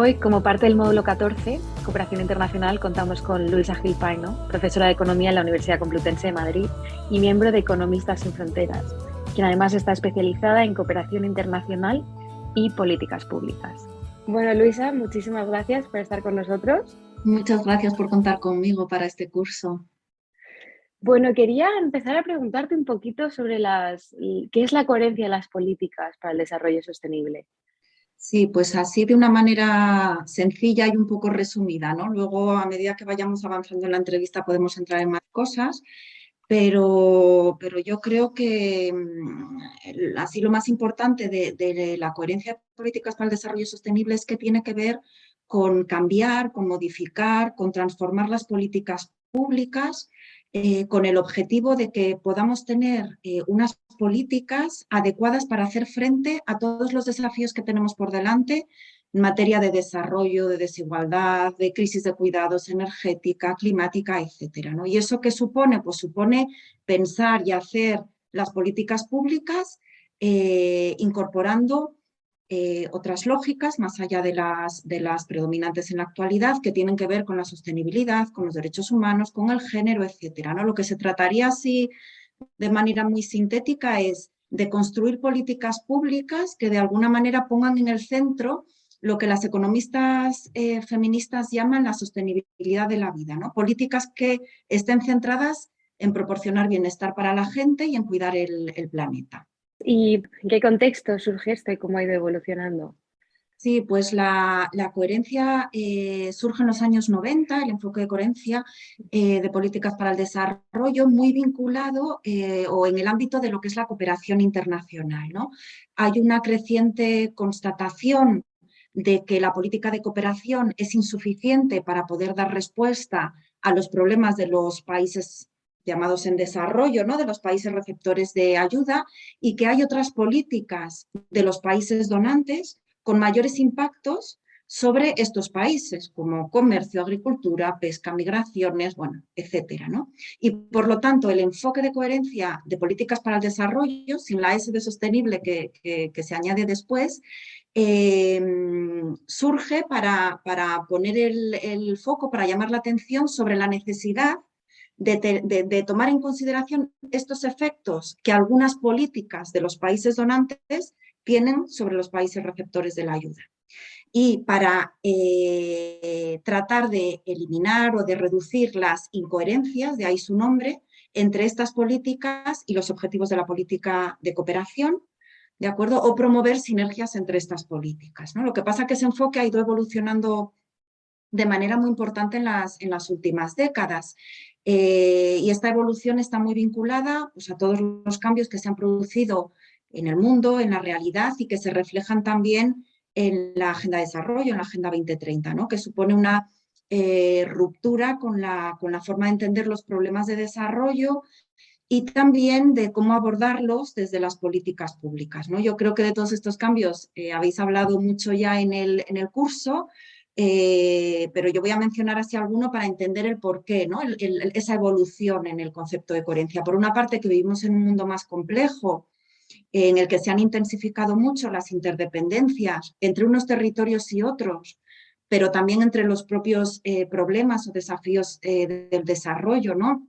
Hoy, como parte del módulo 14, Cooperación Internacional, contamos con Luisa Gil Paino, profesora de Economía en la Universidad Complutense de Madrid y miembro de Economistas sin Fronteras, quien además está especializada en cooperación internacional y políticas públicas. Bueno, Luisa, muchísimas gracias por estar con nosotros. Muchas gracias por contar conmigo para este curso. Bueno, quería empezar a preguntarte un poquito sobre las, qué es la coherencia de las políticas para el desarrollo sostenible. Sí, pues así de una manera sencilla y un poco resumida, ¿no? Luego, a medida que vayamos avanzando en la entrevista, podemos entrar en más cosas, pero, pero yo creo que mm, así lo más importante de, de la coherencia de políticas para el desarrollo sostenible es que tiene que ver con cambiar, con modificar, con transformar las políticas públicas eh, con el objetivo de que podamos tener eh, unas políticas adecuadas para hacer frente a todos los desafíos que tenemos por delante en materia de desarrollo, de desigualdad, de crisis de cuidados energética, climática, etcétera. ¿no? ¿Y eso qué supone? Pues supone pensar y hacer las políticas públicas eh, incorporando eh, otras lógicas, más allá de las, predominantes en la actualidad, que tienen que ver con la sostenibilidad, con los derechos humanos, con el género. ¿no? Lo que se trataría así de manera muy sintética es de construir políticas públicas que de alguna manera pongan en el centro lo que las economistas eh, feministas llaman la sostenibilidad de la vida, políticas que estén centradas en proporcionar bienestar para la gente y en cuidar el planeta. ¿Y en qué contexto surge esto y cómo ha ido evolucionando? Sí, pues la, coherencia eh, surge en los años 90, el enfoque de coherencia eh, de políticas para el desarrollo, muy vinculado eh, o en el ámbito de lo que es la cooperación internacional. ¿no? Hay una creciente constatación de que la política de cooperación es insuficiente para poder dar respuesta a los problemas de los países llamados en desarrollo, ¿no? de los países receptores de ayuda, y que hay otras políticas de los países donantes con mayores impactos sobre estos países, como comercio, agricultura, pesca, migraciones, bueno, etcétera, ¿no? Y por lo tanto, el enfoque de coherencia de políticas para el desarrollo, sin la S de sostenible que, se añade después, eh, surge para, para poner el, el, foco, para llamar la atención sobre la necesidad de, tomar en consideración estos efectos que algunas políticas de los países donantes tienen sobre los países receptores de la ayuda. Y para eh, tratar de eliminar o de reducir las incoherencias, de ahí su nombre, entre estas políticas y los objetivos de la política de cooperación, ¿de acuerdo? O promover sinergias entre estas políticas. ¿no? Lo que pasa es que ese enfoque ha ido evolucionando de manera muy importante en las, en las últimas décadas eh, y esta evolución está muy vinculada pues, a todos los cambios que se han producido en el mundo, en la realidad y que se reflejan también en la Agenda de Desarrollo, en la Agenda 2030, ¿no? que supone una eh, ruptura con la, con la forma de entender los problemas de desarrollo y también de cómo abordarlos desde las políticas públicas. ¿no? Yo creo que de todos estos cambios eh, habéis hablado mucho ya en el, en el curso, eh, pero yo voy a mencionar así alguno para entender el porqué, ¿no? esa evolución en el concepto de coherencia. Por una parte, que vivimos en un mundo más complejo, en el que se han intensificado mucho las interdependencias entre unos territorios y otros, pero también entre los propios eh, problemas o desafíos eh, del desarrollo, ¿no?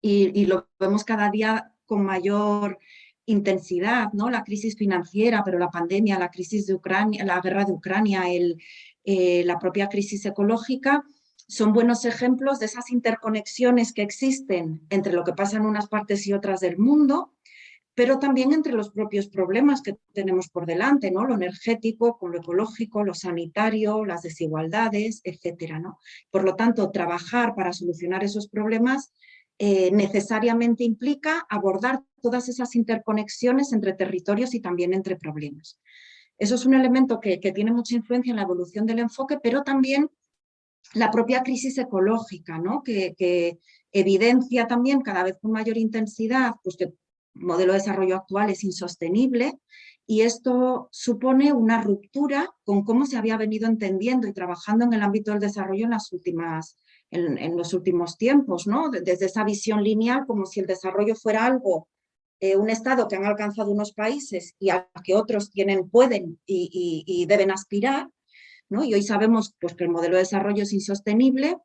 Y, y, lo vemos cada día con mayor intensidad, ¿no? La crisis financiera, pero la pandemia, la crisis de Ucrania, la guerra de Ucrania, el, eh, la propia crisis ecológica, son buenos ejemplos de esas interconexiones que existen entre lo que pasa en unas partes y otras del mundo, pero también entre los propios problemas que tenemos por delante, ¿no? lo energético con lo ecológico, lo sanitario, las desigualdades, etc. ¿no? Por lo tanto, trabajar para solucionar esos problemas eh, necesariamente implica abordar todas esas interconexiones entre territorios y también entre problemas. Eso es un elemento que, tiene mucha influencia en la evolución del enfoque, pero también la propia crisis ecológica, ¿no? que, evidencia también cada vez con mayor intensidad pues que el modelo de desarrollo actual es insostenible y esto supone una ruptura con cómo se había venido entendiendo y trabajando en el ámbito del desarrollo en, las últimas, en, los últimos tiempos, ¿no? desde esa visión lineal como si el desarrollo fuera algo eh, un estado que han alcanzado unos países y a que otros tienen, pueden y, deben aspirar, ¿no? Y hoy sabemos pues, que el modelo de desarrollo es insostenible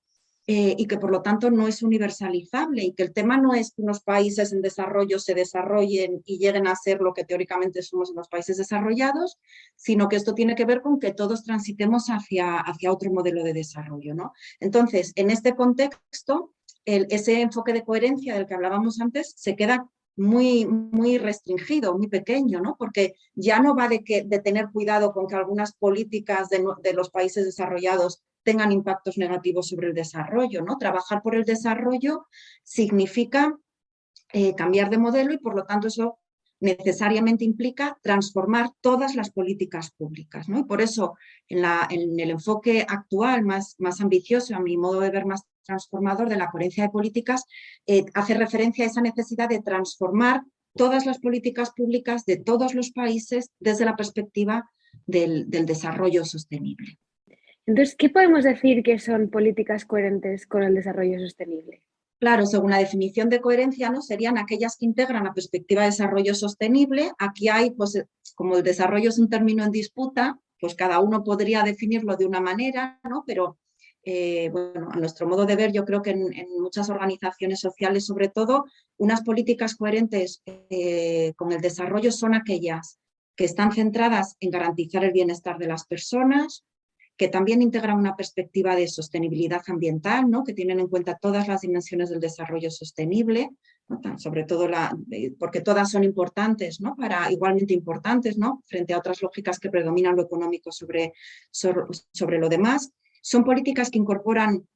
eh, y que por lo tanto no es universalizable y que el tema no es que unos países en desarrollo se desarrollen y lleguen a ser lo que teóricamente somos los países desarrollados, sino que esto tiene que ver con que todos transitemos hacia, hacia otro modelo de desarrollo. ¿no? Entonces, en este contexto, ese enfoque de coherencia del que hablábamos antes se queda muy, muy restringido, muy pequeño, ¿no? porque ya no va de, que, de tener cuidado con que algunas políticas de, de los países desarrollados tengan impactos negativos sobre el desarrollo. ¿no? Trabajar por el desarrollo significa eh, cambiar de modelo y por lo tanto eso necesariamente implica transformar todas las políticas públicas. ¿no? Y por eso en, la, en, el enfoque actual más, más ambicioso, a mi modo de ver más transformador de la coherencia de políticas, eh, hace referencia a esa necesidad de transformar todas las políticas públicas de todos los países desde la perspectiva del, del desarrollo sostenible. Entonces, ¿qué podemos decir que son políticas coherentes con el desarrollo sostenible? Claro, según la definición de coherencia, ¿no? serían aquellas que integran la perspectiva de desarrollo sostenible. Aquí hay, pues, como el desarrollo es un término en disputa, pues cada uno podría definirlo de una manera, ¿no? pero eh, bueno, a nuestro modo de ver, yo creo que en, muchas organizaciones sociales, sobre todo, unas políticas coherentes eh, con el desarrollo son aquellas que están centradas en garantizar el bienestar de las personas, que también integran una perspectiva de sostenibilidad ambiental, ¿no? que tienen en cuenta todas las dimensiones del desarrollo sostenible, sobre todo la, porque todas son importantes, ¿no? para, igualmente importantes, ¿no? frente a otras lógicas que predominan lo económico sobre, sobre, lo demás. Son políticas que incorporan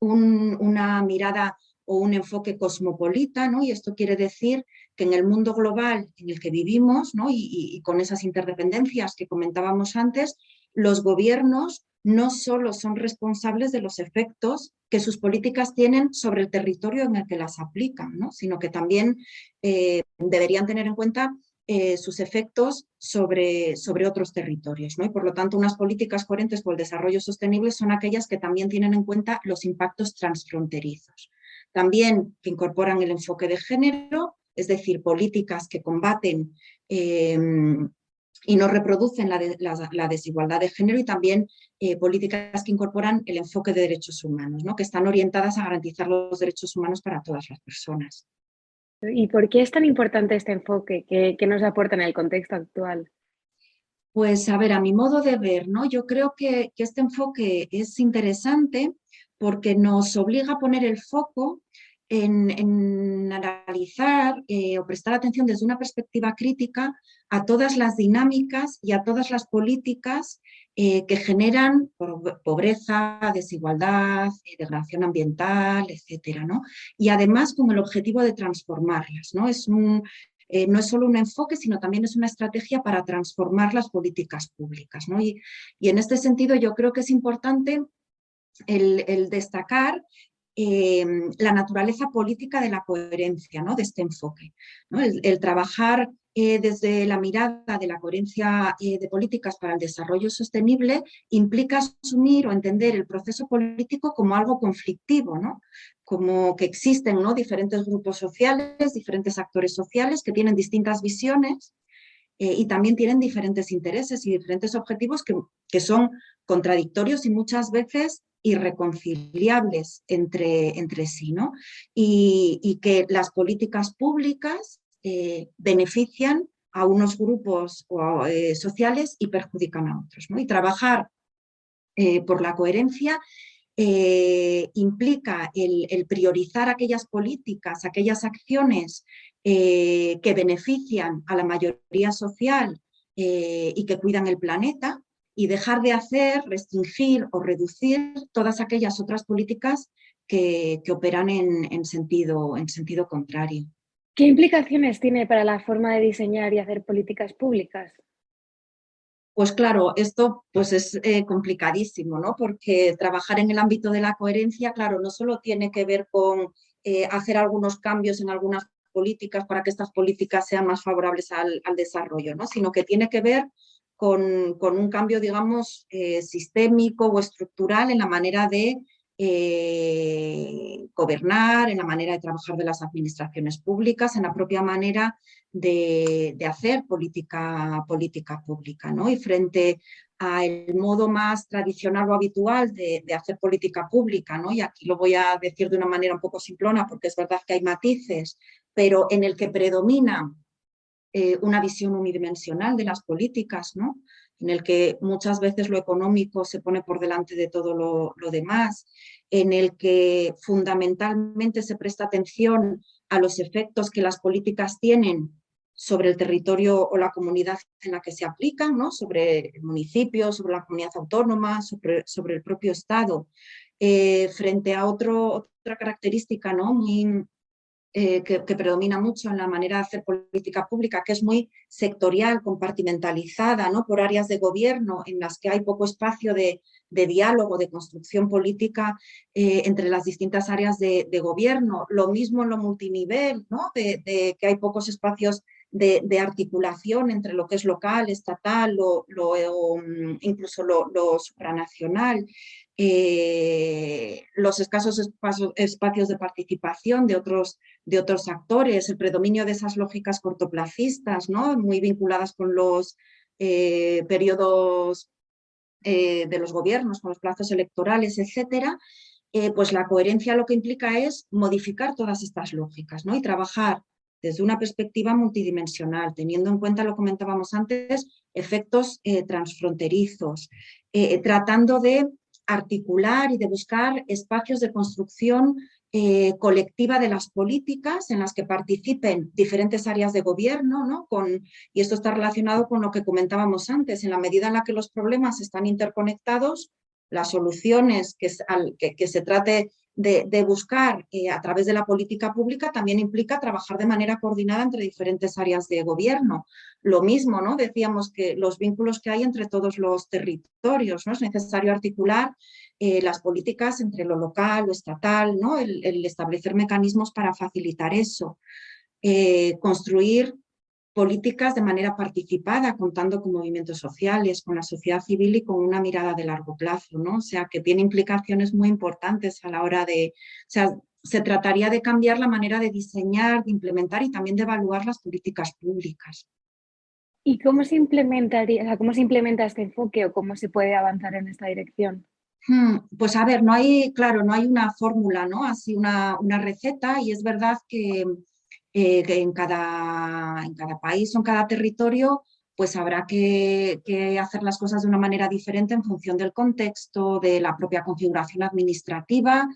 una mirada o un enfoque cosmopolita, ¿no? y esto quiere decir que en el mundo global en el que vivimos ¿no? y, con esas interdependencias que comentábamos antes, los gobiernos no solo son responsables de los efectos que sus políticas tienen sobre el territorio en el que las aplican, ¿no? sino que también eh, deberían tener en cuenta eh, sus efectos sobre, sobre otros territorios. ¿no? Y por lo tanto, unas políticas coherentes con el desarrollo sostenible son aquellas que también tienen en cuenta los impactos transfronterizos. También que incorporan el enfoque de género, es decir, políticas que combaten eh, y no reproducen la, desigualdad de género y también eh, políticas que incorporan el enfoque de derechos humanos, ¿no? que están orientadas a garantizar los derechos humanos para todas las personas. ¿Y por qué es tan importante este enfoque? ¿Qué, nos aporta en el contexto actual? Pues a ver, a mi modo de ver, ¿no? yo creo que, este enfoque es interesante porque nos obliga a poner el foco en, analizar eh, o prestar atención desde una perspectiva crítica a todas las dinámicas y a todas las políticas eh, que generan pobreza, desigualdad, eh, degradación ambiental, etcétera, ¿no? Y además con el objetivo de transformarlas, ¿no? Es un, no es solo un enfoque, sino también es una estrategia para transformar las políticas públicas. ¿no? Y, y, en este sentido yo creo que es importante el destacar Em, la naturaleza política de la coherencia, ¿no? de este enfoque. El, trabajar eh, desde la mirada de la coherencia eh, de políticas para el desarrollo sostenible implica asumir o entender el proceso político como algo conflictivo, ¿no? como que existen diferentes grupos sociales, diferentes actores sociales que tienen distintas visiones eh, y también tienen diferentes intereses y diferentes objetivos que, que son contradictorios y muchas veces irreconciliables entre, entre sí, ¿no? Y, que las políticas públicas eh, benefician a unos grupos eh, sociales y perjudican a otros. ¿no? Y trabajar eh, por la coherencia implica el, el, priorizar aquellas políticas, aquellas acciones que benefician a la mayoría social y que cuidan el planeta, y dejar de hacer, restringir o reducir todas aquellas otras políticas que, operan en, sentido, en sentido contrario. ¿Qué implicaciones tiene para la forma de diseñar y hacer políticas públicas? Pues claro, esto pues es eh, complicadísimo, ¿no? Porque trabajar en el ámbito de la coherencia, claro, no solo tiene que ver con eh, hacer algunos cambios en algunas políticas para que estas políticas sean más favorables al, al desarrollo, ¿no? Sino que tiene que ver con, un cambio, digamos, eh, sistémico o estructural en la manera de eh, gobernar, en la manera de trabajar de las administraciones públicas, en la propia manera de, hacer política, política pública. ¿no? Y frente al modo más tradicional o habitual de, hacer política pública, ¿no? y aquí lo voy a decir de una manera un poco simplona porque es verdad que hay matices, pero en el que predomina eh, una visión unidimensional de las políticas, ¿no? en el que muchas veces lo económico se pone por delante de todo lo, lo demás, en el que fundamentalmente se presta atención a los efectos que las políticas tienen sobre el territorio o la comunidad en la que se aplican, ¿no? sobre el municipio, sobre la comunidad autónoma, sobre, sobre el propio Estado, eh, frente a otro, otra característica ¿no? muy, eh, que, predomina mucho en la manera de hacer política pública, que es muy sectorial, compartimentalizada, ¿no? por áreas de gobierno en las que hay poco espacio de, diálogo, de construcción política eh, entre las distintas áreas de, gobierno. Lo mismo en lo multinivel, ¿no? de, que hay pocos espacios de, articulación entre lo que es local, estatal, lo, mm, incluso lo, lo supranacional. Eh, los escasos espacios, de participación de otros, de otros actores, el predominio de esas lógicas cortoplacistas, ¿no? muy vinculadas con los eh, periodos eh, de los gobiernos, con los plazos electorales, etcétera, pues la coherencia lo que implica es modificar todas estas lógicas ¿no? y trabajar desde una perspectiva multidimensional, teniendo en cuenta, lo comentábamos antes, efectos transfronterizos, tratando de articular y de buscar espacios de construcción eh, colectiva de las políticas en las que participen diferentes áreas de gobierno, ¿no? Con, y esto está relacionado con lo que comentábamos antes, en la medida en la que los problemas están interconectados, las soluciones que, que se trate de, buscar eh, a través de la política pública también implica trabajar de manera coordinada entre diferentes áreas de gobierno. Lo mismo, ¿no? Decíamos que los vínculos que hay entre todos los territorios, ¿no? Es necesario articular eh, las políticas entre lo local, lo estatal, ¿no? El, establecer mecanismos para facilitar eso. Eh, construir políticas de manera participada, contando con movimientos sociales, con la sociedad civil y con una mirada de largo plazo, ¿no? O sea, que tiene implicaciones muy importantes a la hora de... O sea, se trataría de cambiar la manera de diseñar, de implementar y también de evaluar las políticas públicas. ¿Y cómo se implementaría, cómo se implementa este enfoque o cómo se puede avanzar en esta dirección? Hmm, pues a ver, no hay, claro, no hay una fórmula, ¿no? Así una, una receta y es verdad que, eh, en cada, en cada país o en cada territorio pues habrá que, hacer las cosas de una manera diferente en función del contexto, de la propia configuración administrativa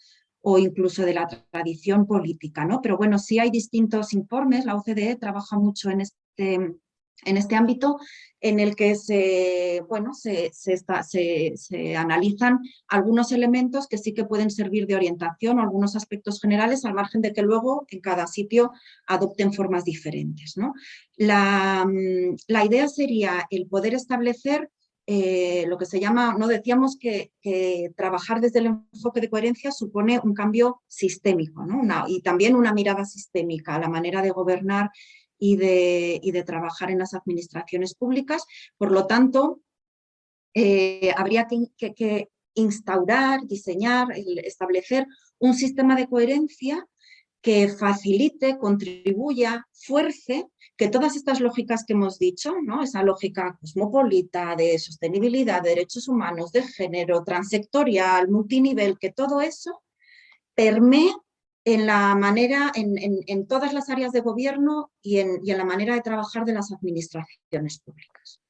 o incluso de la tradición política, ¿no? Pero bueno, sí hay distintos informes, la OCDE trabaja mucho en este, en este ámbito en el que se, bueno, se, se, analizan algunos elementos que sí que pueden servir de orientación o algunos aspectos generales al margen de que luego en cada sitio adopten formas diferentes. ¿no? La, mm, la idea sería el poder establecer eh, lo que se llama, no decíamos que, trabajar desde el enfoque de coherencia supone un cambio sistémico ¿no? y también una mirada sistémica a la manera de gobernar y de, de trabajar en las administraciones públicas. Por lo tanto, eh, habría que, instaurar, diseñar, establecer un sistema de coherencia que facilite, contribuya, fuerce que todas estas lógicas que hemos dicho, ¿no? esa lógica cosmopolita de sostenibilidad, de derechos humanos, de género, transectorial, multinivel, que todo eso permee en la manera, en, todas las áreas de gobierno y en, la manera de trabajar de las administraciones públicas.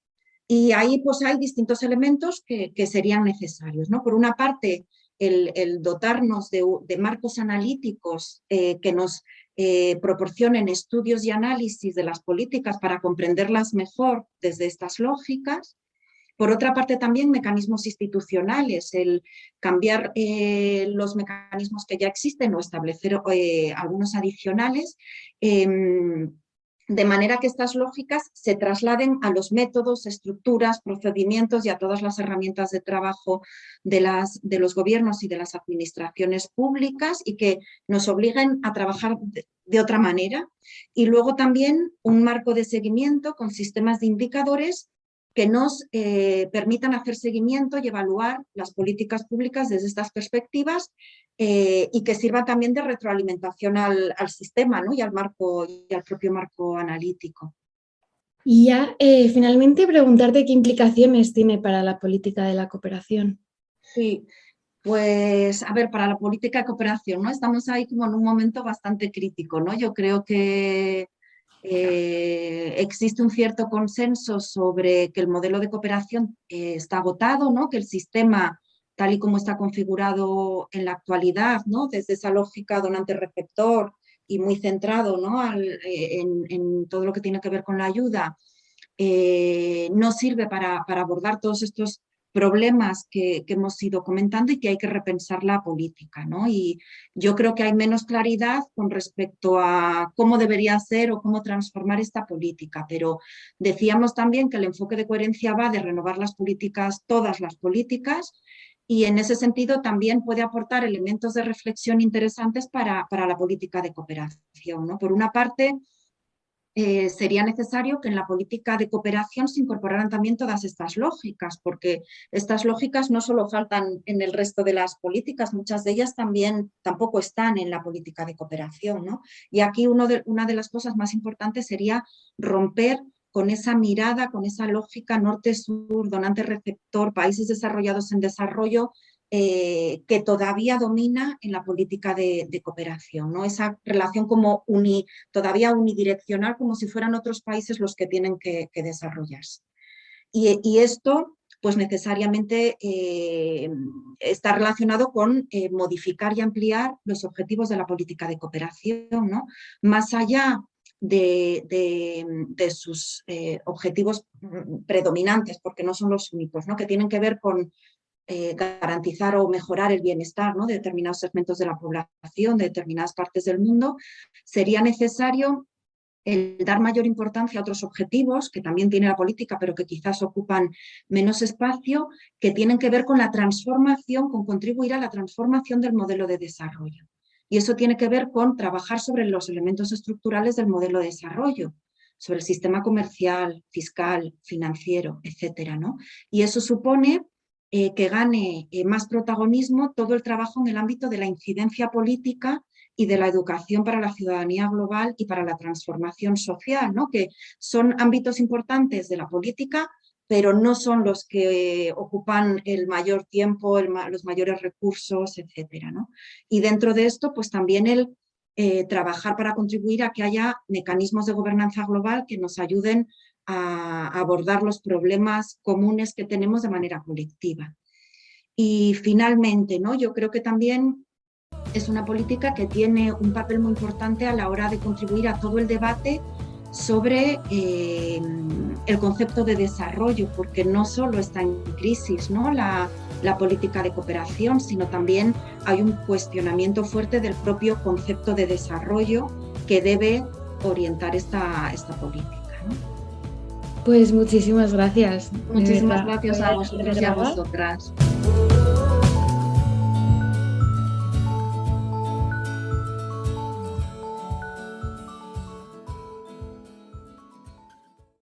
Y ahí pues hay distintos elementos que, serían necesarios. ¿no? Por una parte, el, dotarnos de, marcos analíticos eh, que nos eh, proporcionen estudios y análisis de las políticas para comprenderlas mejor desde estas lógicas. Por otra parte, también mecanismos institucionales, el cambiar eh, los mecanismos que ya existen o establecer eh, algunos adicionales, em, de manera que estas lógicas se trasladen a los métodos, estructuras, procedimientos y a todas las herramientas de trabajo de, las, de los gobiernos y de las administraciones públicas y que nos obliguen a trabajar de otra manera. Y luego también un marco de seguimiento con sistemas de indicadores que nos eh, permitan hacer seguimiento y evaluar las políticas públicas desde estas perspectivas eh, y que sirvan también de retroalimentación al, sistema ¿no? y, al marco, y al propio marco analítico. Y ya eh, finalmente preguntarte qué implicaciones tiene para la política de la cooperación. Sí, pues a ver, para la política de cooperación, ¿no? Estamos ahí como en un momento bastante crítico, ¿no? Yo creo que eh, existe un cierto consenso sobre que el modelo de cooperación eh, está agotado, ¿no? que el sistema, tal y como está configurado en la actualidad, ¿no? desde esa lógica donante-receptor y muy centrado ¿no? Eh, en, todo lo que tiene que ver con la ayuda, no sirve para, para abordar todos estos problemas que, hemos ido comentando y que hay que repensar la política. ¿no? Y yo creo que hay menos claridad con respecto a cómo debería ser o cómo transformar esta política, pero decíamos también que el enfoque de coherencia va de renovar las políticas, todas las políticas, y en ese sentido también puede aportar elementos de reflexión interesantes para, para la política de cooperación. ¿no? Por una parte, eh, sería necesario que en la política de cooperación se incorporaran también todas estas lógicas, porque estas lógicas no solo faltan en el resto de las políticas, muchas de ellas también tampoco están en la política de cooperación. ¿no? Y aquí de, una de las cosas más importantes sería romper con esa mirada, con esa lógica norte-sur, donante-receptor, países desarrollados en desarrollo, eh, que todavía domina en la política de, cooperación, ¿no? esa relación como todavía unidireccional, como si fueran otros países los que tienen que, desarrollarse. Y, esto pues necesariamente eh, está relacionado con eh, modificar y ampliar los objetivos de la política de cooperación, ¿no? más allá de, sus objetivos predominantes, porque no son los únicos, ¿no? que tienen que ver con eh, garantizar o mejorar el bienestar de determinados segmentos de la población, de determinadas partes del mundo, sería necesario el dar mayor importancia a otros objetivos que también tiene la política, pero que quizás ocupan menos espacio, que tienen que ver con la transformación, con contribuir a la transformación del modelo de desarrollo. Y eso tiene que ver con trabajar sobre los elementos estructurales del modelo de desarrollo, sobre el sistema comercial, fiscal, financiero, etcétera, ¿no? Y eso supone eh, que gane eh, más protagonismo todo el trabajo en el ámbito de la incidencia política y de la educación para la ciudadanía global y para la transformación social, ¿no? que son ámbitos importantes de la política, pero no son los que ocupan el mayor tiempo, los mayores recursos, etc. ¿no? Y dentro de esto, pues también el eh, trabajar para contribuir a que haya mecanismos de gobernanza global que nos ayuden a abordar los problemas comunes que tenemos de manera colectiva. Y finalmente, ¿no? yo creo que también es una política que tiene un papel muy importante a la hora de contribuir a todo el debate sobre eh, el concepto de desarrollo, porque no solo está en crisis ¿no? la, política de cooperación, sino también hay un cuestionamiento fuerte del propio concepto de desarrollo que debe orientar esta política. Pues muchísimas gracias. Muchísimas gracias a vosotros y a vosotras.